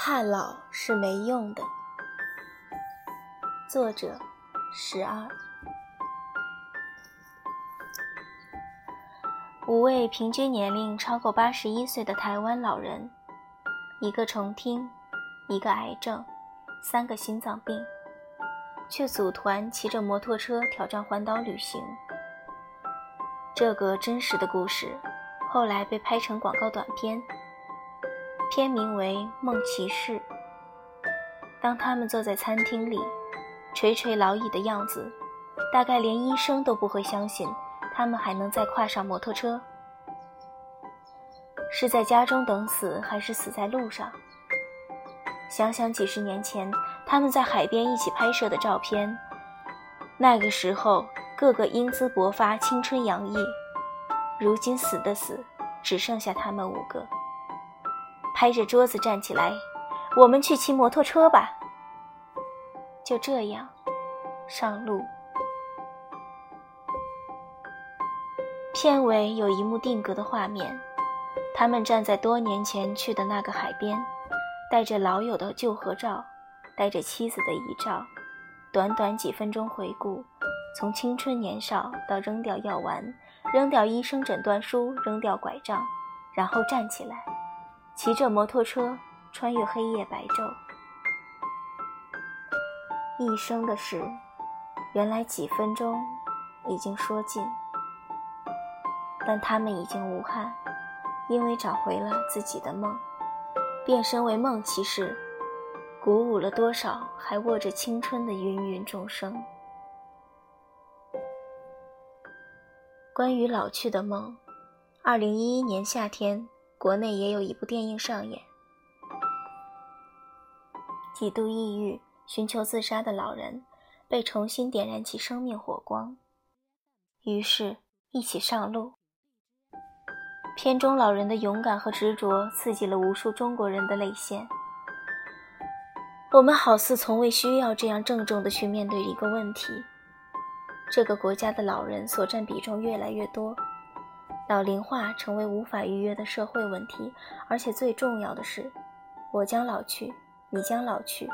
怕老是没用的。作者：十二。五位平均年龄超过八十一岁的台湾老人，一个重听，一个癌症，三个心脏病，却组团骑着摩托车挑战环岛旅行。这个真实的故事，后来被拍成广告短片，片名为《梦骑士》。当他们坐在餐厅里，垂垂老矣的样子，大概连医生都不会相信。他们还能再跨上摩托车？是在家中等死，还是死在路上？想想几十年前他们在海边一起拍摄的照片，那个时候个个英姿勃发，青春洋溢。如今死的死，只剩下他们五个。拍着桌子站起来，我们去骑摩托车吧。就这样，上路。片尾有一幕定格的画面，他们站在多年前去的那个海边，带着老友的旧合照，带着妻子的遗照，短短几分钟回顾，从青春年少到扔掉药丸，扔掉医生诊断书，扔掉拐杖，然后站起来，骑着摩托车穿越黑夜白昼，一生的事，原来几分钟已经说尽。但他们已经无憾，因为找回了自己的梦，变身为梦骑士，鼓舞了多少还握着青春的芸芸众生。关于老去的梦，二零一一年夏天，国内也有一部电影上演，几度抑郁、寻求自杀的老人，被重新点燃起生命火光，于是，一起上路。片中老人的勇敢和执着，刺激了无数中国人的泪腺。我们好似从未需要这样郑重地去面对一个问题：这个国家的老人所占比重越来越多，老龄化成为无法逾越的社会问题。而且最重要的是，我将老去，你将老去，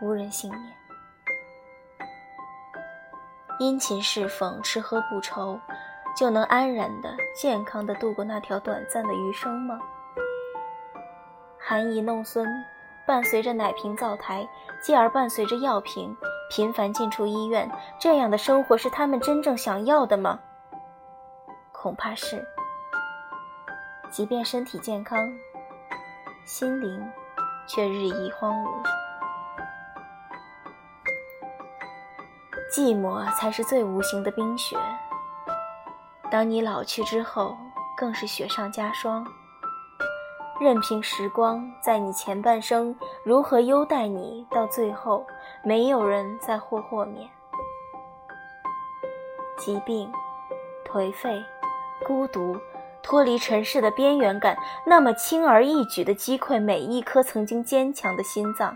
无人幸免。殷勤侍奉，吃喝不愁。就能安然的、健康的度过那条短暂的余生吗？含饴弄孙，伴随着奶瓶灶台，继而伴随着药瓶，频繁进出医院，这样的生活是他们真正想要的吗？恐怕是。即便身体健康，心灵却日益荒芜。寂寞才是最无形的冰雪。当你老去之后，更是雪上加霜。任凭时光在你前半生如何优待你，到最后，没有人再获豁免。疾病、颓废、孤独。脱离尘世的边缘感，那么轻而易举地击溃每一颗曾经坚强的心脏。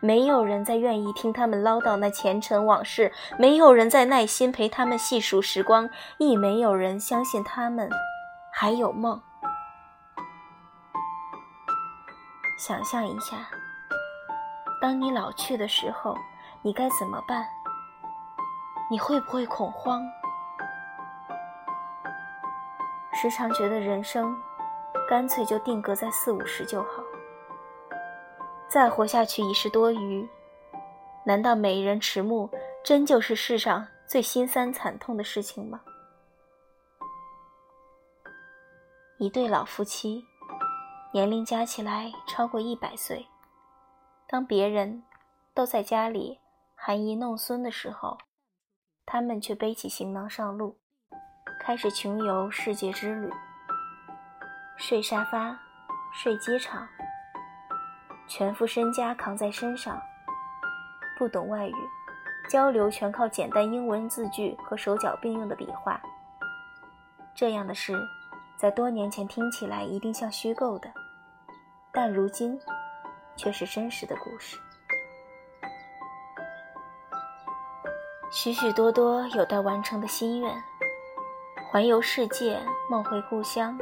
没有人再愿意听他们唠叨那前尘往事，没有人再耐心陪他们细数时光，亦没有人相信他们还有梦。想象一下，当你老去的时候，你该怎么办？你会不会恐慌？时常觉得人生，干脆就定格在四五十就好。再活下去已是多余。难道美人迟暮真就是世上最心酸惨痛的事情吗？一对老夫妻，年龄加起来超过一百岁，当别人都在家里含饴弄孙的时候，他们却背起行囊上路。开始穷游世界之旅，睡沙发，睡机场，全副身家扛在身上，不懂外语，交流全靠简单英文字句和手脚并用的笔画。这样的事，在多年前听起来一定像虚构的，但如今却是真实的故事。许许多多有待完成的心愿。环游世界，梦回故乡，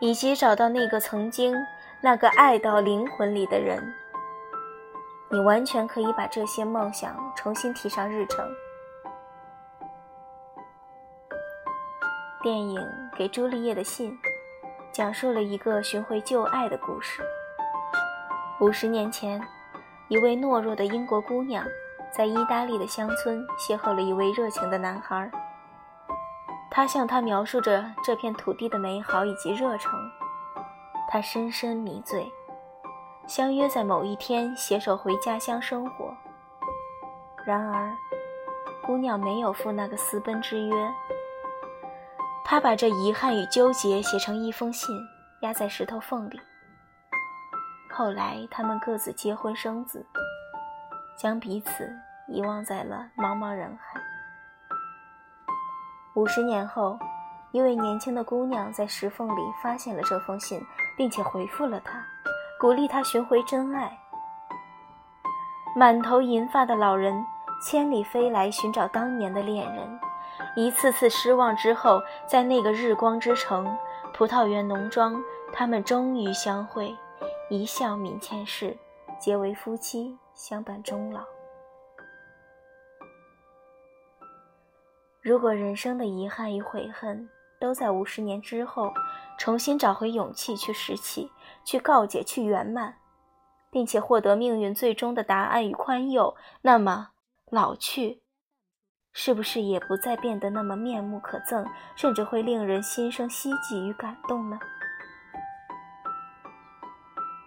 以及找到那个曾经那个爱到灵魂里的人，你完全可以把这些梦想重新提上日程。电影《给朱丽叶的信》讲述了一个寻回旧爱的故事。五十年前，一位懦弱的英国姑娘在意大利的乡村邂逅了一位热情的男孩。他向他描述着这片土地的美好以及热诚，他深深迷醉，相约在某一天携手回家乡生活。然而，姑娘没有赴那个私奔之约。他把这遗憾与纠结写成一封信，压在石头缝里。后来，他们各自结婚生子，将彼此遗忘在了茫茫人海。五十年后，一位年轻的姑娘在石缝里发现了这封信，并且回复了他，鼓励他寻回真爱。满头银发的老人千里飞来寻找当年的恋人。一次次失望之后，在那个日光之城——葡萄园农庄，他们终于相会，一笑泯前世，结为夫妻，相伴终老。如果人生的遗憾与悔恨都在五十年之后重新找回勇气去拾起、去告解、去圆满，并且获得命运最终的答案与宽宥，那么老去。是不是也不再变得那么面目可憎，甚至会令人心生希冀与感动呢？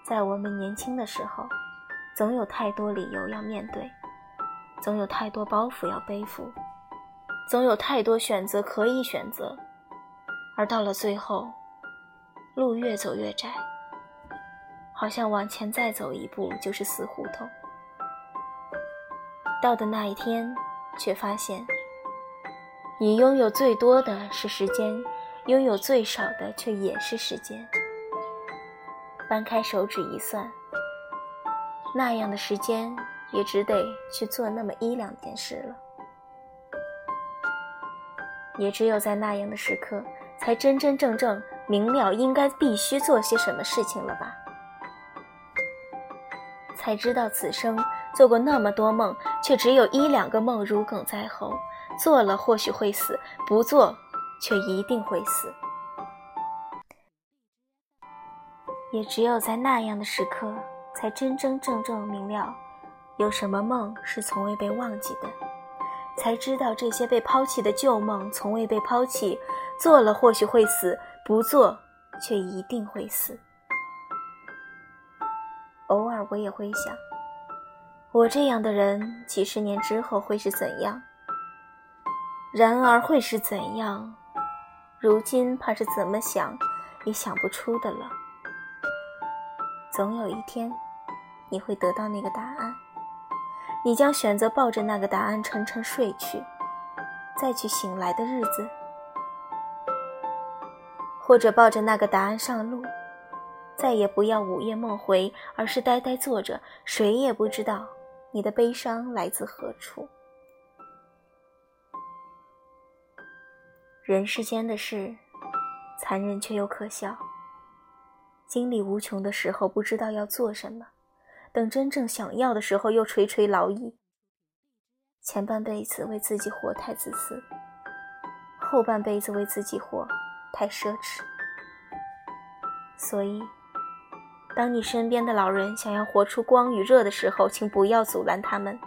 在我们年轻的时候，总有太多理由要面对，总有太多包袱要背负，总有太多选择可以选择，而到了最后，路越走越窄，好像往前再走一步就是死胡同。到的那一天。却发现，你拥有最多的是时间，拥有最少的却也是时间。掰开手指一算，那样的时间也只得去做那么一两件事了。也只有在那样的时刻，才真真正正明了应该必须做些什么事情了吧？才知道此生。做过那么多梦，却只有一两个梦如鲠在喉。做了或许会死，不做却一定会死。也只有在那样的时刻，才真真正正明了，有什么梦是从未被忘记的。才知道这些被抛弃的旧梦从未被抛弃。做了或许会死，不做却一定会死。偶尔我也会想。我这样的人，几十年之后会是怎样？然而会是怎样？如今怕是怎么想也想不出的了。总有一天，你会得到那个答案。你将选择抱着那个答案沉沉睡去，再去醒来的日子，或者抱着那个答案上路，再也不要午夜梦回，而是呆呆坐着，谁也不知道。你的悲伤来自何处？人世间的事，残忍却又可笑。精力无穷的时候，不知道要做什么；等真正想要的时候，又垂垂老矣。前半辈子为自己活太自私，后半辈子为自己活太奢侈。所以。当你身边的老人想要活出光与热的时候，请不要阻拦他们，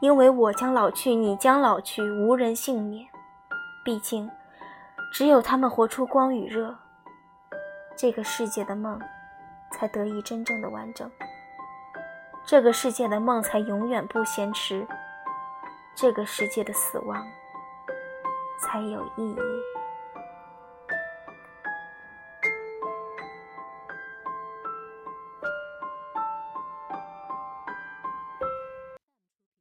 因为我将老去，你将老去，无人幸免。毕竟，只有他们活出光与热，这个世界的梦才得以真正的完整，这个世界的梦才永远不嫌迟，这个世界的死亡才有意义。